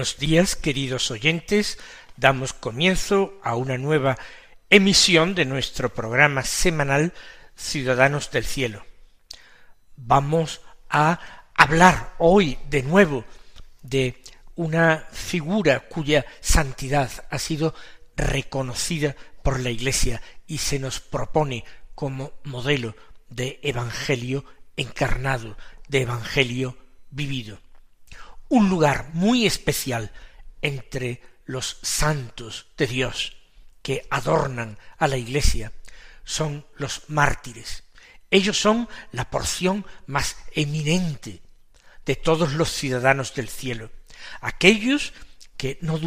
Buenos días, queridos oyentes. Damos comienzo a una nueva emisión de nuestro programa semanal Ciudadanos del Cielo. Vamos a hablar hoy de nuevo de una figura cuya santidad ha sido reconocida por la Iglesia y se nos propone como modelo de Evangelio encarnado, de Evangelio vivido un lugar muy especial entre los santos de Dios que adornan a la Iglesia son los mártires. Ellos son la porción más eminente de todos los ciudadanos del cielo, aquellos que no,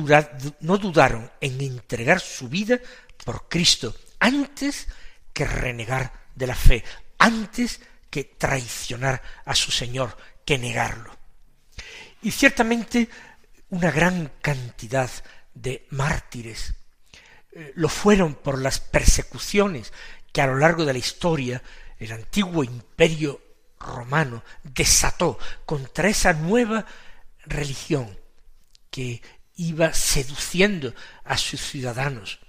no dudaron en entregar su vida por Cristo antes que renegar de la fe, antes que traicionar a su Señor, que negarlo. Y ciertamente una gran cantidad de mártires eh, lo fueron por las persecuciones que a lo largo de la historia el antiguo imperio romano desató contra esa nueva religión que iba seduciendo a sus ciudadanos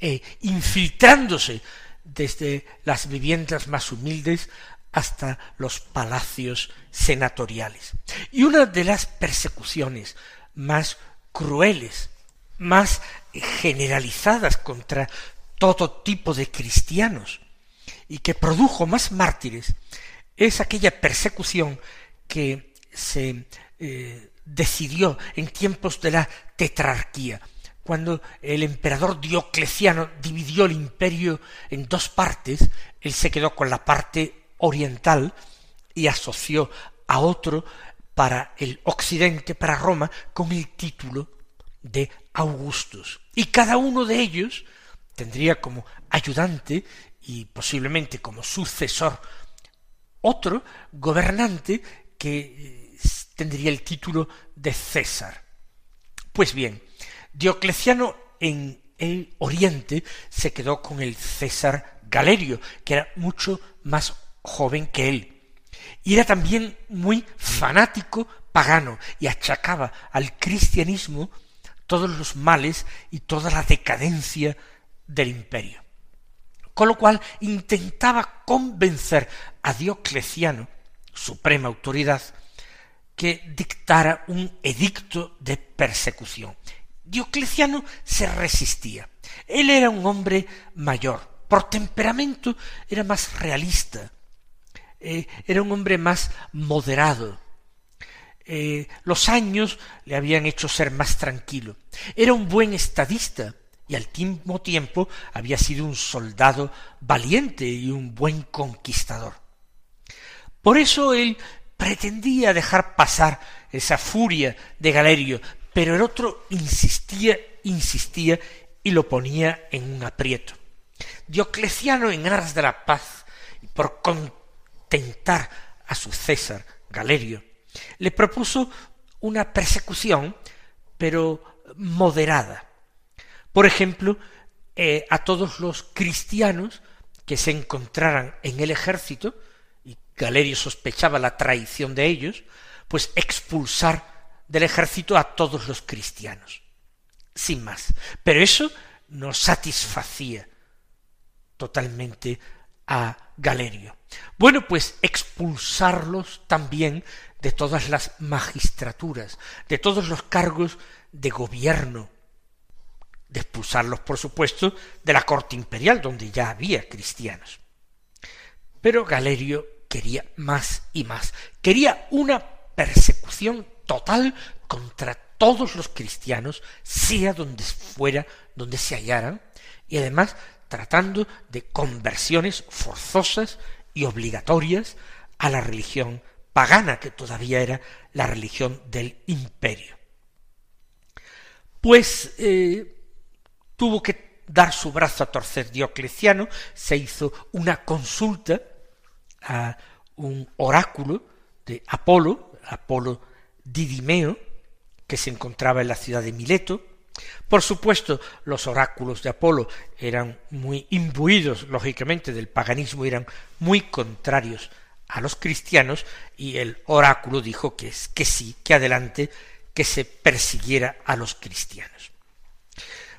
e infiltrándose desde las viviendas más humildes hasta los palacios senatoriales. Y una de las persecuciones más crueles, más generalizadas contra todo tipo de cristianos y que produjo más mártires es aquella persecución que se eh, decidió en tiempos de la tetrarquía, cuando el emperador Diocleciano dividió el imperio en dos partes, él se quedó con la parte oriental y asoció a otro para el occidente, para Roma, con el título de Augustus. Y cada uno de ellos tendría como ayudante y posiblemente como sucesor otro gobernante que eh, tendría el título de César. Pues bien, Diocleciano en el oriente se quedó con el César Galerio, que era mucho más joven que él. Y era también muy fanático pagano y achacaba al cristianismo todos los males y toda la decadencia del imperio. Con lo cual intentaba convencer a Diocleciano, suprema autoridad, que dictara un edicto de persecución. Diocleciano se resistía. Él era un hombre mayor, por temperamento era más realista, eh, era un hombre más moderado. Eh, los años le habían hecho ser más tranquilo. Era un buen estadista y al mismo tiempo había sido un soldado valiente y un buen conquistador. Por eso él pretendía dejar pasar esa furia de Galerio, pero el otro insistía, insistía y lo ponía en un aprieto. Diocleciano, en aras de la paz, y por a su César Galerio, le propuso una persecución, pero moderada. Por ejemplo, eh, a todos los cristianos que se encontraran en el ejército, y Galerio sospechaba la traición de ellos, pues expulsar del ejército a todos los cristianos. Sin más. Pero eso no satisfacía totalmente a Galerio. Bueno, pues expulsarlos también de todas las magistraturas, de todos los cargos de gobierno, de expulsarlos, por supuesto, de la corte imperial, donde ya había cristianos. Pero Galerio quería más y más. Quería una persecución total contra todos los cristianos, sea donde fuera, donde se hallaran, y además tratando de conversiones forzosas y obligatorias a la religión pagana, que todavía era la religión del imperio. Pues eh, tuvo que dar su brazo a torcer Diocleciano, se hizo una consulta a un oráculo de Apolo, Apolo Didimeo, que se encontraba en la ciudad de Mileto. Por supuesto, los oráculos de Apolo eran muy imbuidos, lógicamente, del paganismo, eran muy contrarios a los cristianos, y el oráculo dijo que, que sí, que adelante, que se persiguiera a los cristianos.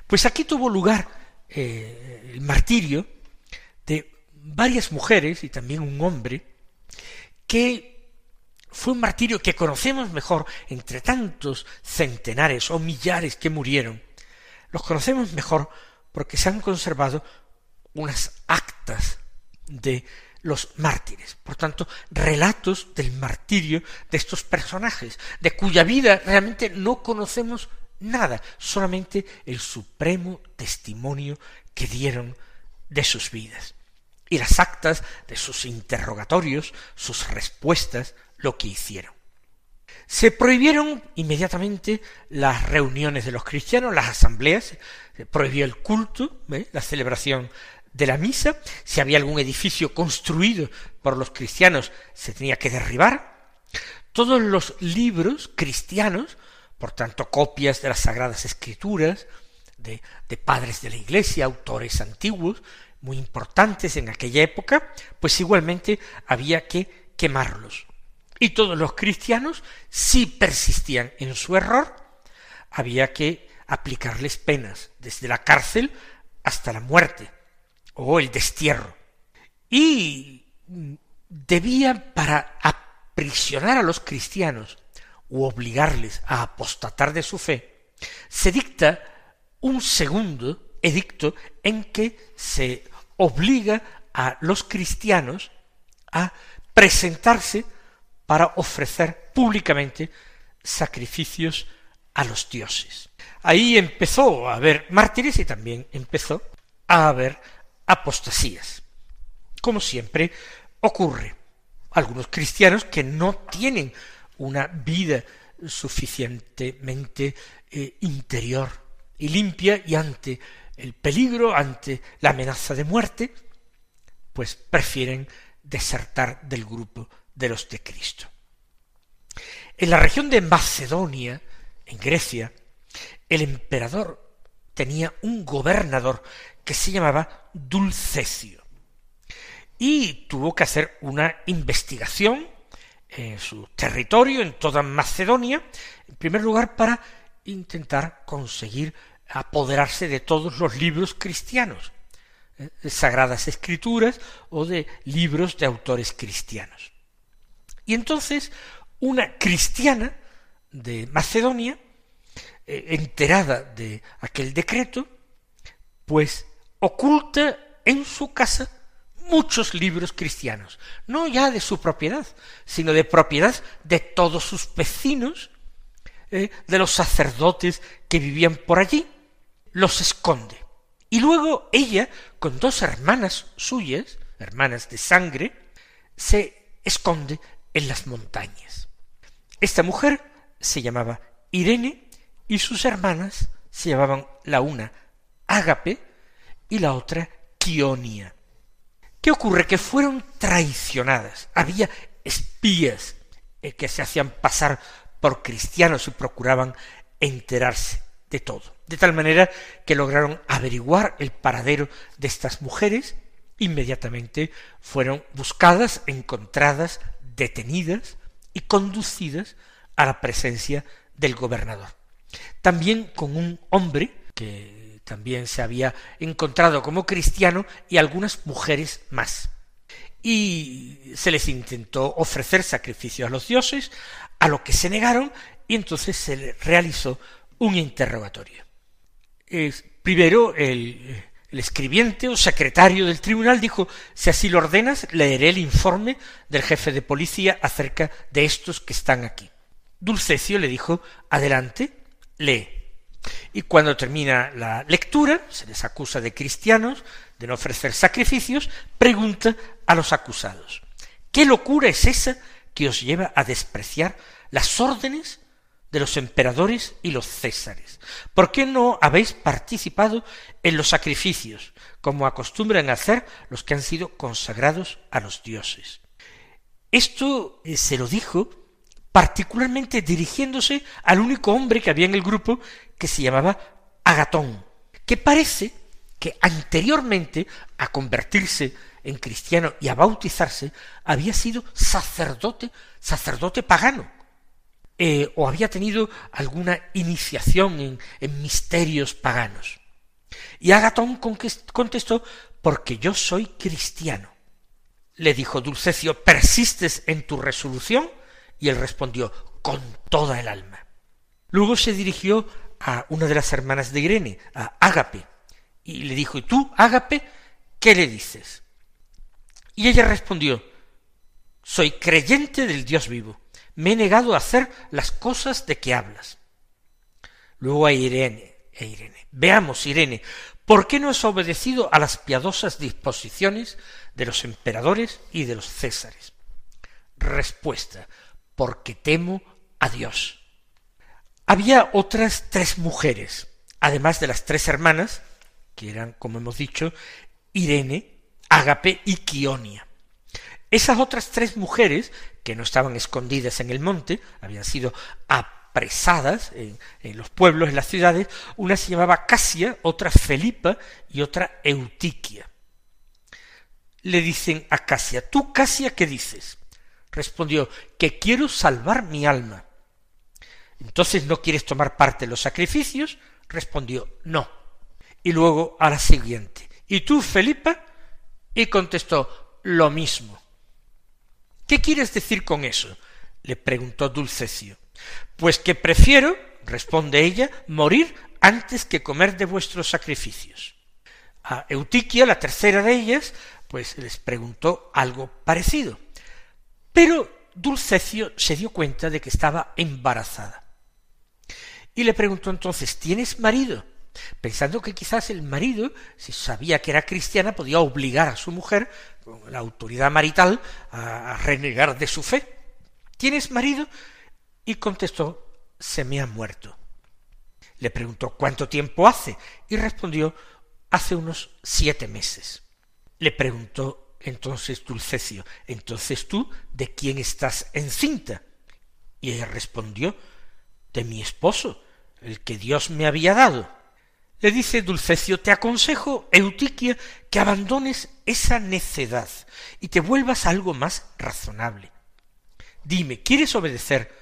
Pues aquí tuvo lugar eh, el martirio de varias mujeres y también un hombre, que fue un martirio que conocemos mejor entre tantos centenares o millares que murieron. Los conocemos mejor porque se han conservado unas actas de los mártires, por tanto, relatos del martirio de estos personajes, de cuya vida realmente no conocemos nada, solamente el supremo testimonio que dieron de sus vidas y las actas de sus interrogatorios, sus respuestas, lo que hicieron. Se prohibieron inmediatamente las reuniones de los cristianos, las asambleas, se prohibió el culto, la celebración de la misa, si había algún edificio construido por los cristianos se tenía que derribar, todos los libros cristianos, por tanto copias de las sagradas escrituras, de, padres de la iglesia, autores antiguos, muy importantes en aquella época, pues igualmente había que quemarlos. Y todos los cristianos, si persistían en su error, había que aplicarles penas, desde la cárcel hasta la muerte o el destierro. Y debía, para aprisionar a los cristianos u obligarles a apostatar de su fe, se dicta un segundo edicto en que se obliga a los cristianos a presentarse para ofrecer públicamente sacrificios a los dioses. Ahí empezó a haber mártires y también empezó a haber apostasías. Como siempre ocurre, algunos cristianos que no tienen una vida suficientemente eh, interior y limpia y ante el peligro, ante la amenaza de muerte, pues prefieren desertar del grupo de los de Cristo. En la región de Macedonia, en Grecia, el emperador tenía un gobernador que se llamaba Dulcecio y tuvo que hacer una investigación en su territorio, en toda Macedonia, en primer lugar para intentar conseguir apoderarse de todos los libros cristianos, ¿eh? de sagradas escrituras o de libros de autores cristianos. Y entonces una cristiana de Macedonia, eh, enterada de aquel decreto, pues oculta en su casa muchos libros cristianos, no ya de su propiedad, sino de propiedad de todos sus vecinos, ¿eh? de los sacerdotes que vivían por allí, los esconde. Y luego ella, con dos hermanas suyas, hermanas de sangre, se esconde en las montañas. Esta mujer se llamaba Irene y sus hermanas se llamaban la una Ágape y la otra Quionia. ¿Qué ocurre? Que fueron traicionadas. Había espías eh, que se hacían pasar por cristianos y procuraban enterarse de todo de tal manera que lograron averiguar el paradero de estas mujeres, inmediatamente fueron buscadas, encontradas, detenidas y conducidas a la presencia del gobernador. También con un hombre que también se había encontrado como cristiano y algunas mujeres más. Y se les intentó ofrecer sacrificio a los dioses, a lo que se negaron, y entonces se realizó un interrogatorio primero el, El escribiente o secretario del tribunal dijo, si así lo ordenas, leeré el informe del jefe de policía acerca de estos que están aquí. Dulcecio le dijo, adelante, lee. Y cuando termina la lectura, se les acusa de cristianos, de no ofrecer sacrificios, pregunta a los acusados, ¿qué locura es esa que os lleva a despreciar las órdenes de los emperadores y los césares? ¿Por qué no habéis participado en los sacrificios, como acostumbran hacer los que han sido consagrados a los dioses? Esto eh, se lo dijo particularmente dirigiéndose al único hombre que había en el grupo que se llamaba Agatón, que parece que anteriormente a convertirse en cristiano y a bautizarse había sido sacerdote, sacerdote pagano, eh, o había tenido alguna iniciación en, misterios paganos. Y Agatón contestó, porque yo soy cristiano. Le dijo Dulcecio, ¿persistes en tu resolución? Y él respondió, con toda el alma. Luego se dirigió a una de las hermanas de Irene, a Ágape, y le dijo, ¿y tú, Ágape, qué le dices? Y ella respondió, soy creyente del Dios vivo, me he negado a hacer las cosas de que hablas. Luego a Irene, a Irene, veamos, Irene, ¿por qué no has obedecido a las piadosas disposiciones de los emperadores y de los césares? Respuesta, porque temo a Dios. Había otras tres mujeres, además de las tres hermanas, que eran, como hemos dicho, Irene, Ágape y Quionia. Esas otras tres mujeres, que no estaban escondidas en el monte, habían sido apresadas en, los pueblos, en las ciudades, una se llamaba Casia, otra Felipa y otra Eutiquia. Le dicen a Casia, ¿tú Casia qué dices? Respondió, que quiero salvar mi alma. Entonces, ¿no quieres tomar parte en los sacrificios? Respondió, no. Y luego a la siguiente, ¿y tú, Felipa? Y contestó, lo mismo. ¿Qué quieres decir con eso? le preguntó Dulcecio. Pues que prefiero, responde ella, morir antes que comer de vuestros sacrificios. A Eutiquia, la tercera de ellas, pues les preguntó algo parecido. Pero Dulcecio se dio cuenta de que estaba embarazada. Y le preguntó entonces, ¿tienes marido? Pensando que quizás el marido, si sabía que era cristiana, podía obligar a su mujer, la autoridad marital, a, renegar de su fe. ¿Tienes marido? Y contestó, se me ha muerto. Le preguntó, ¿cuánto tiempo hace? Y respondió, hace unos siete meses. Le preguntó entonces Dulcecio, entonces tú, ¿de quién estás encinta? Y ella respondió, de mi esposo, el que Dios me había dado. Le dice Dulcecio, te aconsejo, Eutiquia, que abandones esa necedad y te vuelvas algo más razonable. Dime, ¿quieres obedecer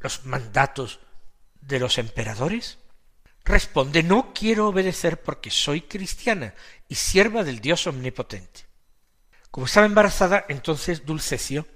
los mandatos de los emperadores? Responde, no quiero obedecer porque soy cristiana y sierva del Dios omnipotente. Como estaba embarazada, entonces Dulcecio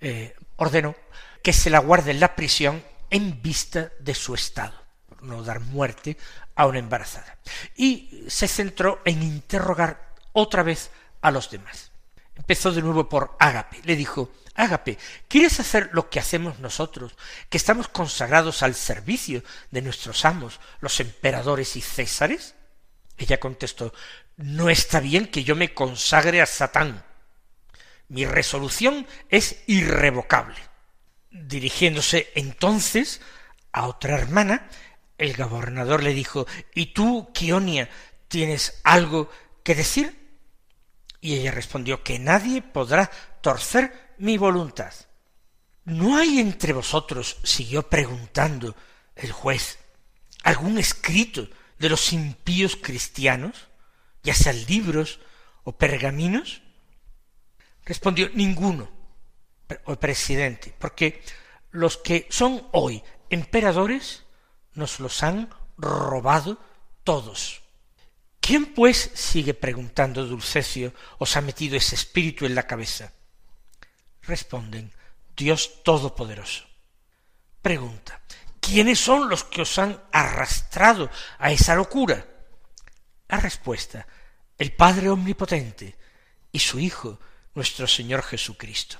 eh, ordenó que se la guarde en la prisión en vista de su estado, no dar muerte a una embarazada. Y se centró en interrogar otra vez a los demás. Empezó de nuevo por Ágape. Le dijo, Ágape, ¿quieres hacer lo que hacemos nosotros, que estamos consagrados al servicio de nuestros amos, los emperadores y césares? Ella contestó, no está bien que yo me consagre a Satán, mi resolución es irrevocable. Dirigiéndose entonces a otra hermana, el gobernador le dijo, ¿Y tú, Quionia, tienes algo que decir? Y ella respondió que nadie podrá torcer mi voluntad. ¿No hay entre vosotros, siguió preguntando el juez, algún escrito de los impíos cristianos, ya sean libros o pergaminos? Respondió ninguno, o presidente, porque los que son hoy emperadores nos los han robado todos. ¿Quién pues, sigue preguntando Dulcecio, os ha metido ese espíritu en la cabeza? Responden, Dios Todopoderoso. Pregunta, ¿quiénes son los que os han arrastrado a esa locura? La respuesta, el Padre Omnipotente y su Hijo, nuestro Señor Jesucristo.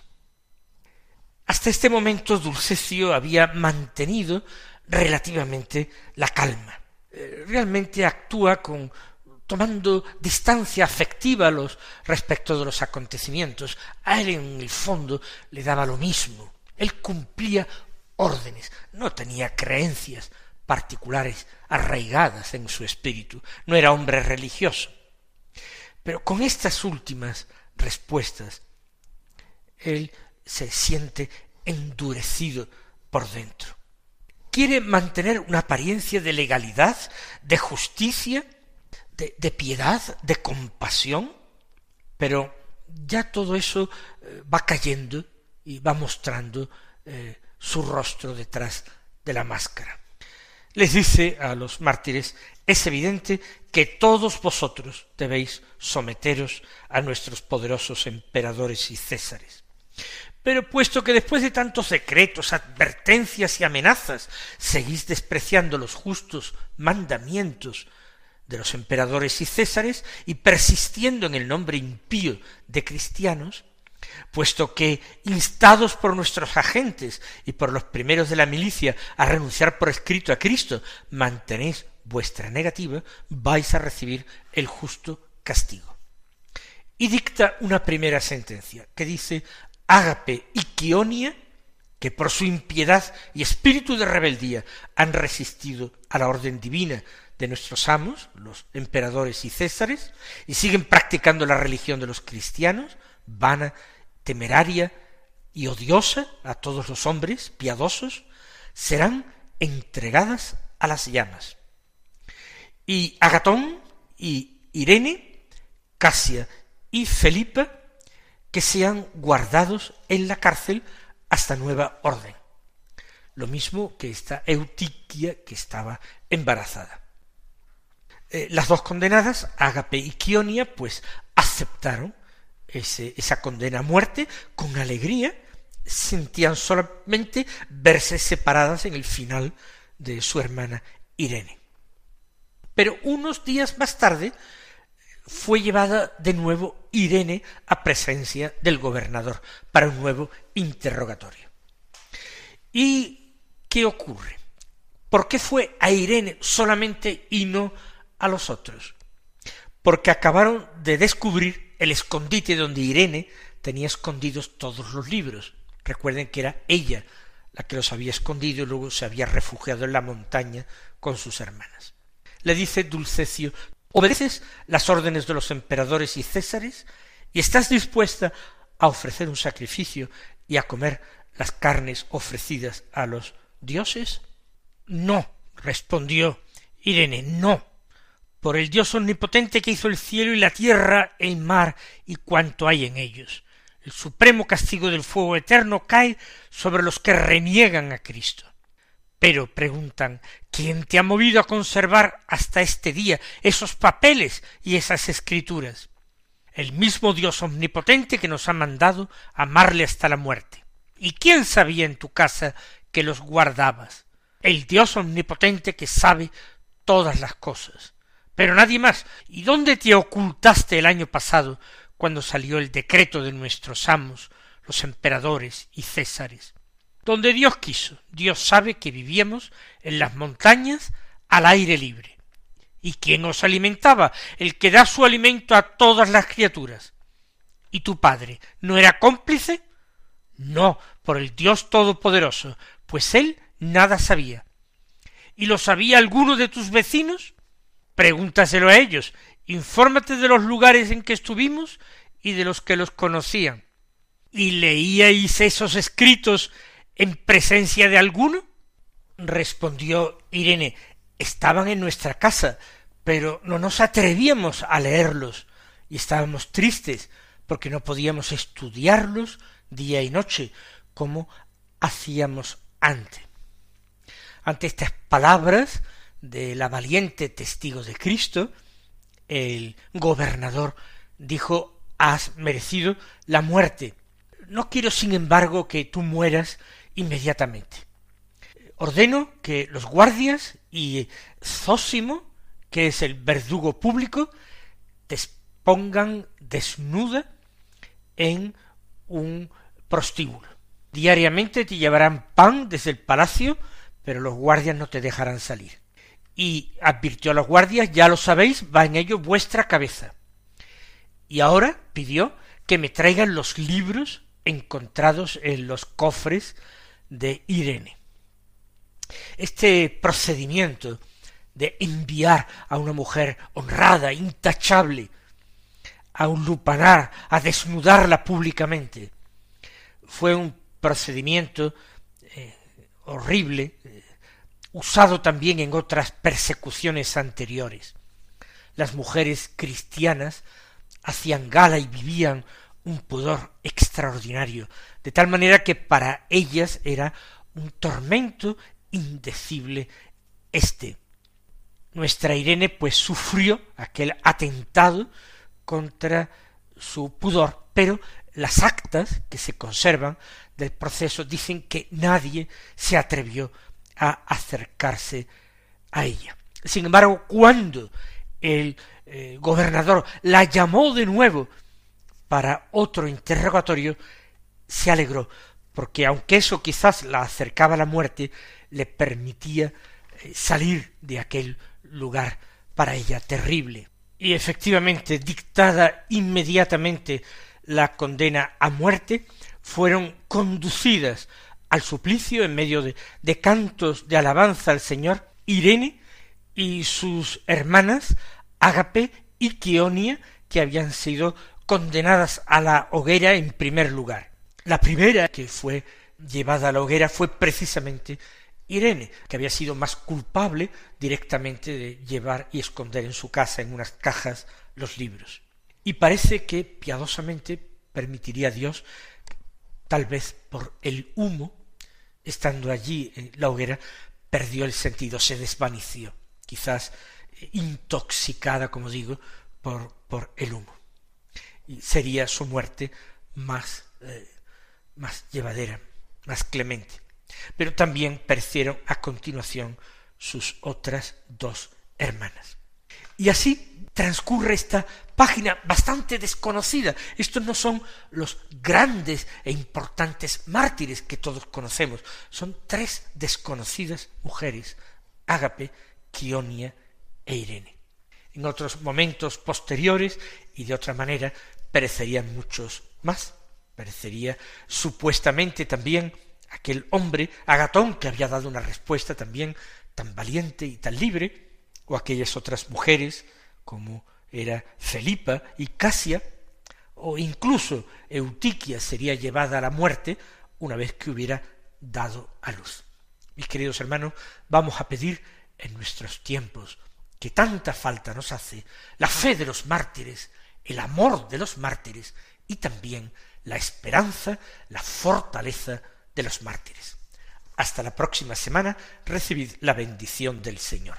Hasta este momento Dulcecio había mantenido relativamente la calma. Eh, realmente actúa con tomando distancia afectiva los respecto de los acontecimientos. A él en el fondo le daba lo mismo. Él cumplía órdenes, no tenía creencias particulares arraigadas en su espíritu, no era hombre religioso. Pero con estas últimas respuestas, él se siente endurecido por dentro. Quiere mantener una apariencia de legalidad, de justicia, de, piedad, de compasión, pero ya todo eso eh, va cayendo y va mostrando eh, su rostro detrás de la máscara. Les dice a los mártires, es evidente que todos vosotros debéis someteros a nuestros poderosos emperadores y césares. Pero puesto que después de tantos decretos, advertencias y amenazas seguís despreciando los justos mandamientos de los emperadores y césares y persistiendo en el nombre impío de cristianos, puesto que, instados por nuestros agentes y por los primeros de la milicia a renunciar por escrito a Cristo, mantenéis vuestra negativa, vais a recibir el justo castigo. Y dicta una primera sentencia que dice Ágape y Quionia, que por su impiedad y espíritu de rebeldía han resistido a la orden divina de nuestros amos, los emperadores y césares, y siguen practicando la religión de los cristianos, vana, temeraria y odiosa a todos los hombres piadosos, serán entregadas a las llamas. Y Agatón y Irene, Casia y Felipa, que sean guardados en la cárcel hasta nueva orden. Lo mismo que esta Eutiquia que estaba embarazada. Eh, las dos condenadas, Ágape y Quionia, pues aceptaron ese, esa condena a muerte con alegría, sentían solamente verse separadas en el final de su hermana Irene. Pero unos días más tarde fue llevada de nuevo Irene a presencia del gobernador para un nuevo interrogatorio. ¿Y qué ocurre? ¿Por qué fue a Irene solamente y no a los otros, porque acabaron de descubrir el escondite donde Irene tenía escondidos todos los libros. Recuerden que era ella la que los había escondido y luego se había refugiado en la montaña con sus hermanas. Le dice Dulcecio, ¿obedeces las órdenes de los emperadores y césares? ¿Y estás dispuesta a ofrecer un sacrificio y a comer las carnes ofrecidas a los dioses? No, respondió Irene, no por el Dios omnipotente que hizo el cielo y la tierra, el mar y cuanto hay en ellos. El supremo castigo del fuego eterno cae sobre los que reniegan a Cristo. Pero preguntan, ¿quién te ha movido a conservar hasta este día esos papeles y esas escrituras? El mismo Dios omnipotente que nos ha mandado amarle hasta la muerte. ¿Y quién sabía en tu casa que los guardabas? El Dios omnipotente que sabe todas las cosas pero nadie más. ¿Y dónde te ocultaste el año pasado, cuando salió el decreto de nuestros amos, los emperadores y césares? Donde Dios quiso. Dios sabe que vivíamos en las montañas al aire libre. ¿Y quién os alimentaba? El que da su alimento a todas las criaturas. ¿Y tu padre no era cómplice? No, por el Dios Todopoderoso, pues él nada sabía. ¿Y lo sabía alguno de tus vecinos? Pregúntaselo a ellos, infórmate de los lugares en que estuvimos y de los que los conocían. ¿Y leíais esos escritos en presencia de alguno? respondió Irene, estaban en nuestra casa, pero no nos atrevíamos a leerlos, y estábamos tristes porque no podíamos estudiarlos día y noche, como hacíamos antes. Ante estas palabras de la valiente testigo de Cristo, el gobernador dijo has merecido la muerte. No quiero, sin embargo, que tú mueras inmediatamente. Ordeno que los guardias y Zósimo, que es el verdugo público, te pongan desnuda en un prostíbulo. Diariamente te llevarán pan desde el palacio, pero los guardias no te dejarán salir. Y advirtió a los guardias, ya lo sabéis, va en ello vuestra cabeza. Y ahora pidió que me traigan los libros encontrados en los cofres de Irene. Este procedimiento de enviar a una mujer honrada, intachable, a un lupanar, a desnudarla públicamente, fue un procedimiento eh, horrible, eh, usado también en otras persecuciones anteriores. Las mujeres cristianas hacían gala y vivían un pudor extraordinario, de tal manera que para ellas era un tormento indecible este. Nuestra Irene pues sufrió aquel atentado contra su pudor, pero las actas que se conservan del proceso dicen que nadie se atrevió a acercarse a ella. Sin embargo, cuando el eh, gobernador la llamó de nuevo para otro interrogatorio, se alegró, porque aunque eso quizás la acercaba a la muerte, le permitía eh, salir de aquel lugar para ella terrible. Y efectivamente, dictada inmediatamente la condena a muerte, fueron conducidas al suplicio en medio de, cantos de alabanza al Señor, Irene y sus hermanas Ágape y Quionia, que habían sido condenadas a la hoguera en primer lugar. La primera que fue llevada a la hoguera fue precisamente Irene, que había sido más culpable directamente de llevar y esconder en su casa en unas cajas los libros. Y parece que piadosamente permitiría Dios, tal vez por el humo, estando allí en la hoguera, perdió el sentido, se desvaneció, quizás eh, intoxicada, como digo, por, por el humo. Sería su muerte más, eh, más llevadera, más clemente pero también perecieron a continuación sus otras dos hermanas. Y así transcurre esta página bastante desconocida. Estos no son los grandes e importantes mártires que todos conocemos. Son tres desconocidas mujeres, Ágape, Quionia e Irene. En otros momentos posteriores y de otra manera perecerían muchos más. Perecería supuestamente también aquel hombre, Agatón, que había dado una respuesta también tan valiente y tan libre, o aquellas otras mujeres, como era Felipa y Casia, o incluso Eutiquia sería llevada a la muerte una vez que hubiera dado a luz. Mis queridos hermanos, vamos a pedir en nuestros tiempos que tanta falta nos hace la fe de los mártires, el amor de los mártires y también la esperanza, la fortaleza de los mártires. Hasta la próxima semana, recibid la bendición del Señor.